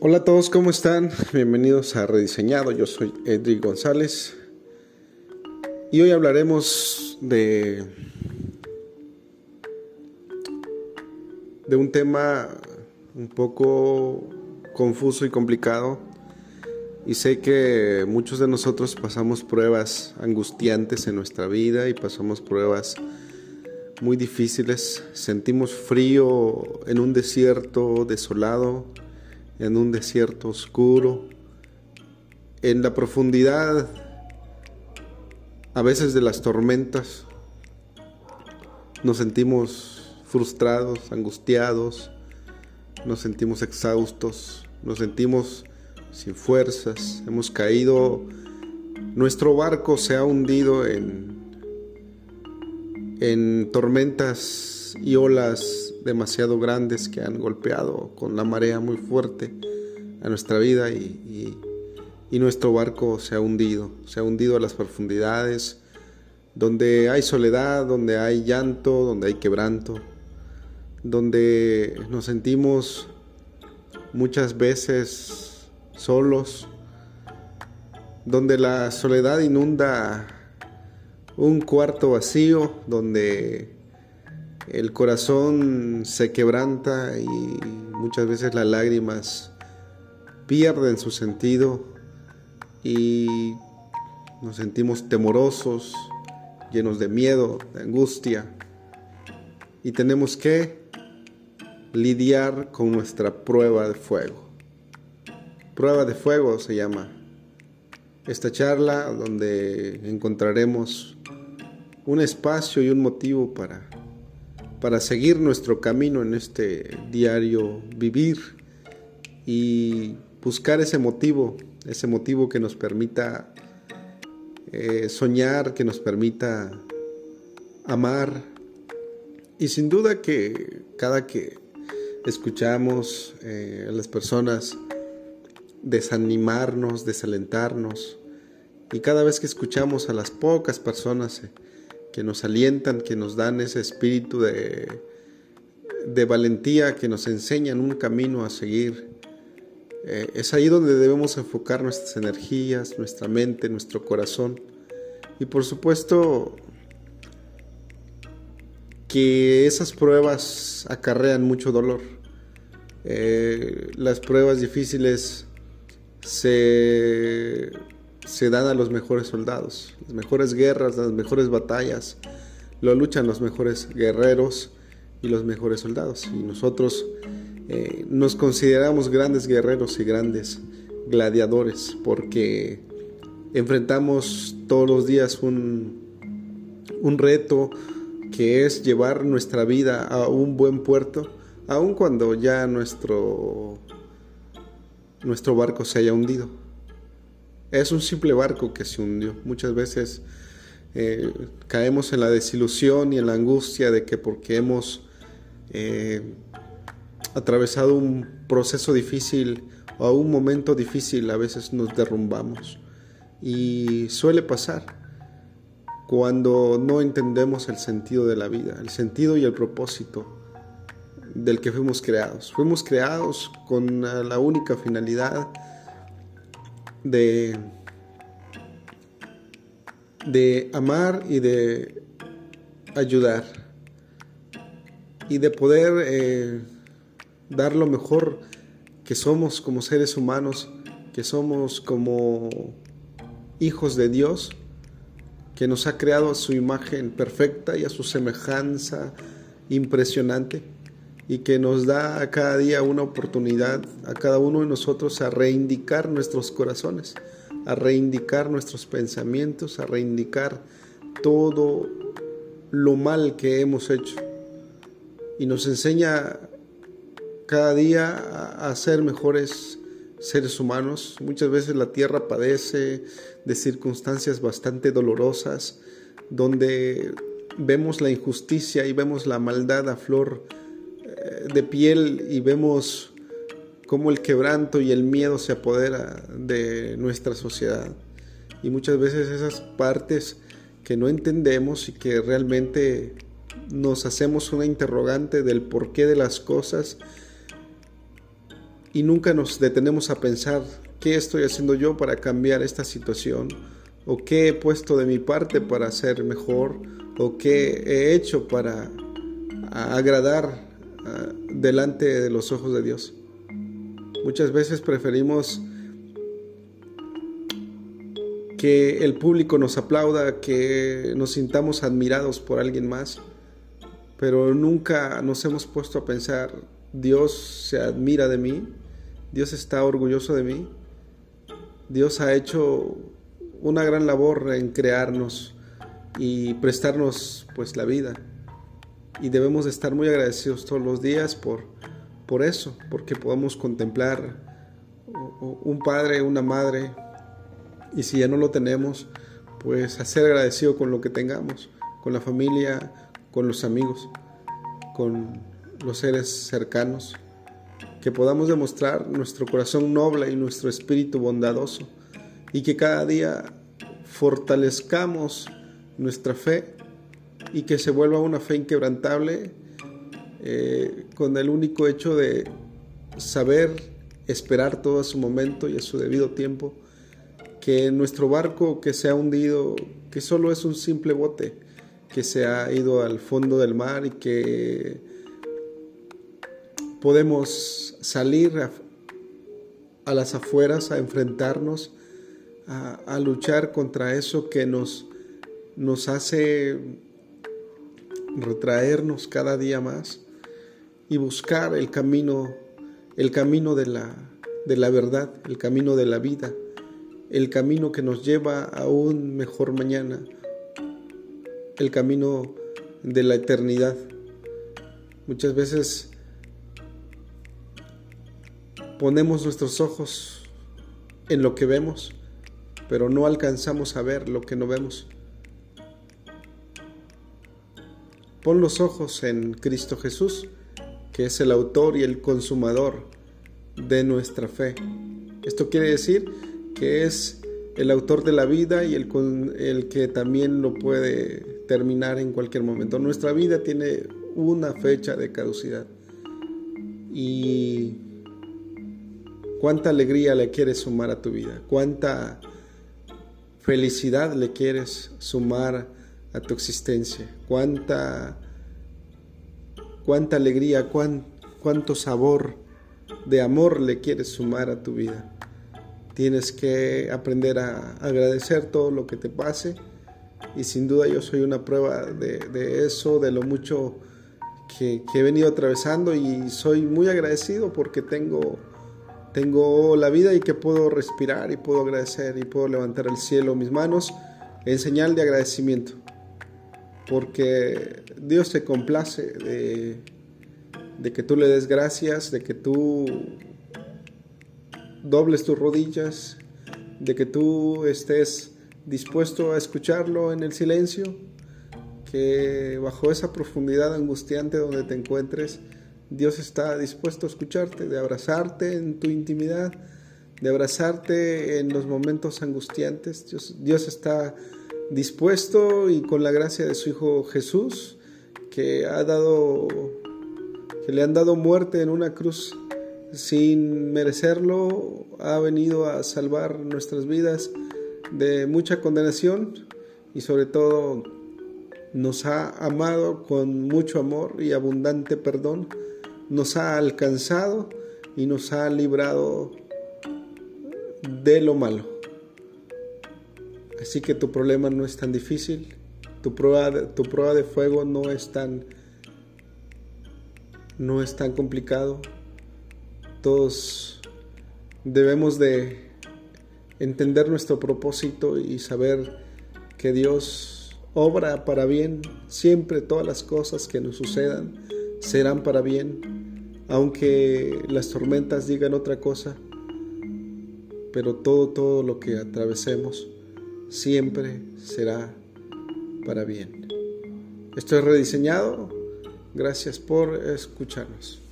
Hola a todos, ¿cómo están? Bienvenidos a Rediseñado. Yo soy Edric González y hoy hablaremos de de un tema un poco confuso y complicado y sé que muchos de nosotros pasamos pruebas angustiantes en nuestra vida y pasamos pruebas muy difíciles. Sentimos frío en un desierto desolado en un desierto oscuro, en la profundidad a veces de las tormentas. Nos sentimos frustrados, angustiados, nos sentimos exhaustos, nos sentimos sin fuerzas, hemos caído, nuestro barco se ha hundido en, en tormentas y olas demasiado grandes que han golpeado con la marea muy fuerte a nuestra vida y, nuestro barco se ha hundido, se ha hundido a las profundidades, donde hay soledad, donde hay llanto, donde hay quebranto, donde nos sentimos muchas veces solos, donde la soledad inunda un cuarto vacío, donde el corazón se quebranta y muchas veces las lágrimas pierden su sentido y nos sentimos temorosos, llenos de miedo, de angustia y tenemos que lidiar con nuestra prueba de fuego. Prueba de fuego se llama esta charla donde encontraremos un espacio y un motivo para para seguir nuestro camino en este diario vivir y buscar ese motivo, ese motivo que nos permita eh, soñar, que nos permita amar. Y sin duda que cada que escuchamos eh, a las personas desanimarnos, desalentarnos, y cada vez que escuchamos a las pocas personas eh, que nos alientan, que nos dan ese espíritu de, de valentía, que nos enseñan un camino a seguir. Eh, es ahí donde debemos enfocar nuestras energías, nuestra mente, nuestro corazón. Y por supuesto que esas pruebas acarrean mucho dolor. Eh, las pruebas difíciles se se dan a los mejores soldados. Las mejores guerras, las mejores batallas, lo luchan los mejores guerreros y los mejores soldados. Y nosotros eh, nos consideramos grandes guerreros y grandes gladiadores porque enfrentamos todos los días un, un reto que es llevar nuestra vida a un buen puerto, aun cuando ya nuestro, nuestro barco se haya hundido. Es un simple barco que se hundió. Muchas veces eh, caemos en la desilusión y en la angustia de que porque hemos eh, atravesado un proceso difícil o un momento difícil, a veces nos derrumbamos. Y suele pasar cuando no entendemos el sentido de la vida, el sentido y el propósito del que fuimos creados. Fuimos creados con la única finalidad de, de amar y de ayudar y de poder eh, dar lo mejor que somos como seres humanos, que somos como hijos de Dios, que nos ha creado a su imagen perfecta y a su semejanza impresionante y que nos da a cada día una oportunidad a cada uno de nosotros a reindicar nuestros corazones, a reindicar nuestros pensamientos, a reindicar todo lo mal que hemos hecho. Y nos enseña cada día a, ser mejores seres humanos. Muchas veces la tierra padece de circunstancias bastante dolorosas, donde vemos la injusticia y vemos la maldad a flor de piel y vemos cómo el quebranto y el miedo se apodera de nuestra sociedad. Y muchas veces esas partes que no entendemos y que realmente nos hacemos una interrogante del porqué de las cosas, y nunca nos detenemos a pensar qué estoy haciendo yo para cambiar esta situación o qué he puesto de mi parte para ser mejor o qué he hecho para agradar delante de los ojos de Dios. Muchas veces preferimos que el público nos aplauda, que nos sintamos admirados por alguien más, pero nunca nos hemos puesto a pensar, Dios se admira de mí, Dios está orgulloso de mí, Dios ha hecho una gran labor en crearnos y prestarnos pues la vida. Y debemos estar muy agradecidos todos los días por, por eso, porque podemos contemplar un padre, una madre, y si ya no lo tenemos, pues hacer agradecido con lo que tengamos, con la familia, con los amigos, con los seres cercanos, que podamos demostrar nuestro corazón noble y nuestro espíritu bondadoso y que cada día fortalezcamos nuestra fe y que se vuelva una fe inquebrantable eh, con el único hecho de saber esperar todo a su momento y a su debido tiempo, que nuestro barco que se ha hundido, que solo es un simple bote, que se ha ido al fondo del mar y que podemos salir a las afueras a enfrentarnos a, luchar contra eso que nos, nos hace retraernos cada día más y buscar el camino, el camino de la, de la verdad, el camino de la vida, el camino que nos lleva a un mejor mañana, el camino de la eternidad. Muchas veces ponemos nuestros ojos en lo que vemos pero no alcanzamos a ver lo que no vemos. Pon los ojos en Cristo Jesús, que es el autor y el consumador de nuestra fe. Esto quiere decir que es el autor de la vida y el, el que también lo puede terminar en cualquier momento. Nuestra vida tiene una fecha de caducidad. Y cuánta alegría le quieres sumar a tu vida, cuánta felicidad le quieres sumar a tu existencia, cuánta, cuánta alegría, cuánto sabor de amor le quieres sumar a tu vida. Tienes que aprender a agradecer todo lo que te pase y sin duda yo soy una prueba de, eso, de lo mucho que, he venido atravesando y soy muy agradecido porque tengo tengo la vida y que puedo respirar y puedo agradecer y puedo levantar el cielo mis manos en señal de agradecimiento. Porque Dios se complace de, de que tú le des gracias, de que tú dobles tus rodillas, de que tú estés dispuesto a escucharlo en el silencio, que bajo esa profundidad angustiante donde te encuentres, Dios está dispuesto a escucharte, de abrazarte en tu intimidad, de abrazarte en los momentos angustiantes. Dios, está dispuesto y con la gracia de su Hijo Jesús, que ha dado, que le han dado muerte en una cruz sin merecerlo, ha venido a salvar nuestras vidas de mucha condenación y sobre todo nos ha amado con mucho amor y abundante perdón nos ha alcanzado y nos ha librado de lo malo. Así que tu problema no es tan difícil, tu prueba de, tu prueba de fuego no es tan no es tan complicado. Todos debemos de entender nuestro propósito y saber que Dios obra para bien, siempre todas las cosas que nos sucedan serán para bien. Aunque las tormentas digan otra cosa, pero todo, todo lo que atravesemos siempre será para bien. Esto es rediseñado. Gracias por escucharnos.